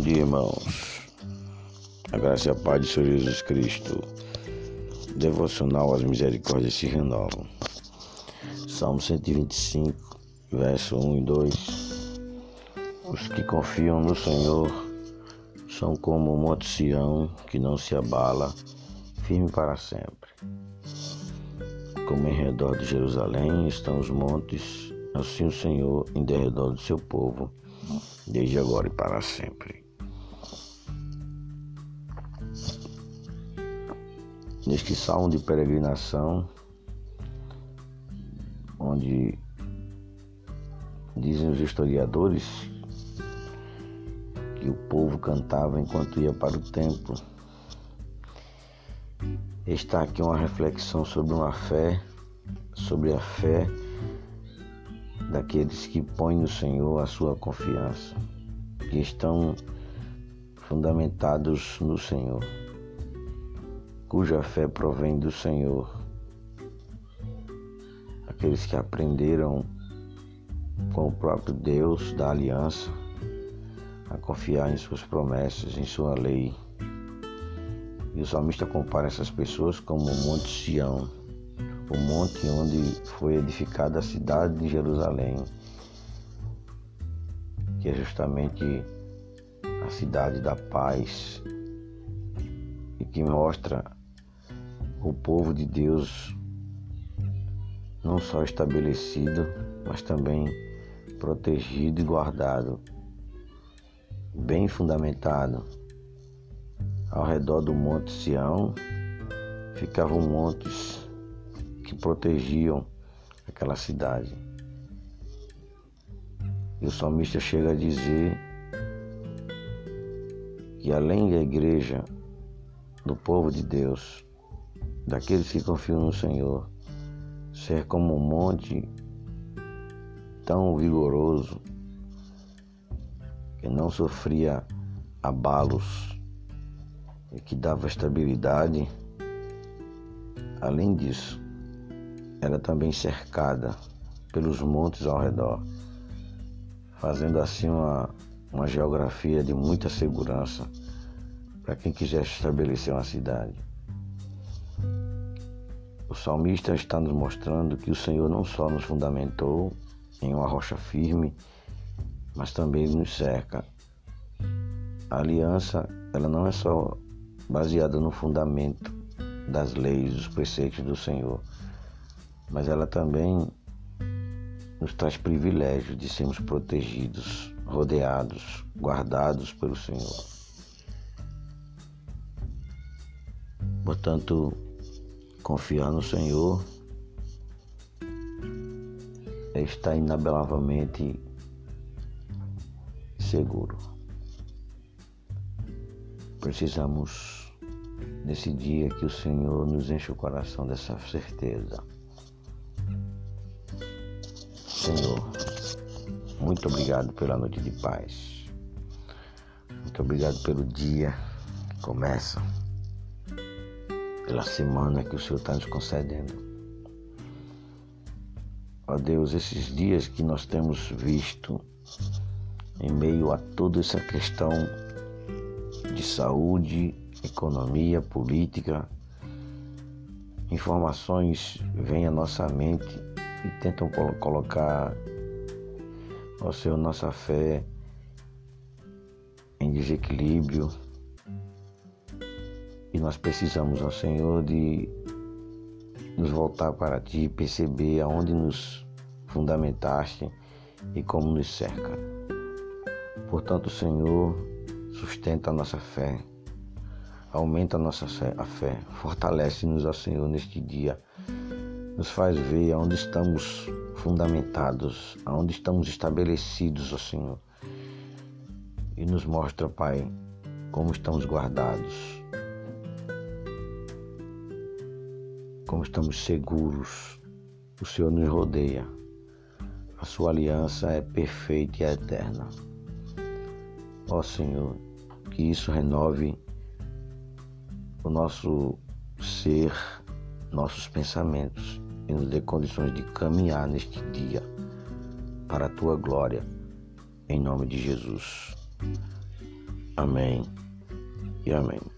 dia, irmãos. A graça e a paz de Senhor Jesus Cristo. Devocional às misericórdias se renovam. Salmo 125, verso 1 e 2. Os que confiam no Senhor são como o monte Sião, que não se abala, firme para sempre. Como em redor de Jerusalém estão os montes, assim o Senhor em derredor do seu povo desde agora e para sempre. Neste salmo de peregrinação, onde dizem os historiadores que o povo cantava enquanto ia para o templo, está aqui uma reflexão sobre uma fé, sobre a fé daqueles que põem no Senhor a sua confiança, que estão fundamentados no Senhor, cuja fé provém do Senhor. Aqueles que aprenderam com o próprio Deus da aliança a confiar em suas promessas, em sua lei. E o salmista compara essas pessoas como o Monte Sião, o monte onde foi edificada a cidade de Jerusalém, que é justamente a cidade da paz e que mostra o povo de Deus não só estabelecido, mas também protegido e guardado, bem fundamentado. Ao redor do Monte Sião ficavam montes que protegiam aquela cidade. E o salmista chega a dizer que além da igreja, do povo de Deus, daqueles que confiam no Senhor, ser como um monte tão vigoroso que não sofria abalos e que dava estabilidade. Além disso, era também cercada pelos montes ao redor, fazendo assim uma, uma geografia de muita segurança para quem quisesse estabelecer uma cidade. O salmista está nos mostrando que o Senhor não só nos fundamentou em uma rocha firme, mas também nos cerca. A aliança, ela não é só baseada no fundamento das leis, dos preceitos do Senhor, mas ela também nos traz privilégio de sermos protegidos, rodeados, guardados pelo Senhor. Portanto, confiar no Senhor é estar inabelavelmente seguro. Precisamos, nesse dia, que o Senhor nos enche o coração dessa certeza. Senhor, muito obrigado pela noite de paz. Muito obrigado pelo dia que começa, pela semana que o Senhor está nos concedendo. Ó Deus, esses dias que nós temos visto em meio a toda essa questão de saúde, economia, política, informações vêm à nossa mente e tentam colocar, ó Senhor, nossa fé em desequilíbrio. Nós precisamos, ó Senhor, de nos voltar para Ti e perceber aonde nos fundamentaste e como nos cerca. Portanto, Senhor, sustenta a nossa fé, aumenta a nossa fé, a fé. fortalece-nos, ó Senhor, neste dia nos faz ver aonde estamos fundamentados, aonde estamos estabelecidos, ó Senhor. E nos mostra, Pai, como estamos guardados, como estamos seguros. O Senhor nos rodeia. A sua aliança é perfeita e é eterna. Ó Senhor, que isso renove o nosso ser, nossos pensamentos e nos dê condições de caminhar neste dia para a tua glória, em nome de Jesus. Amém e amém.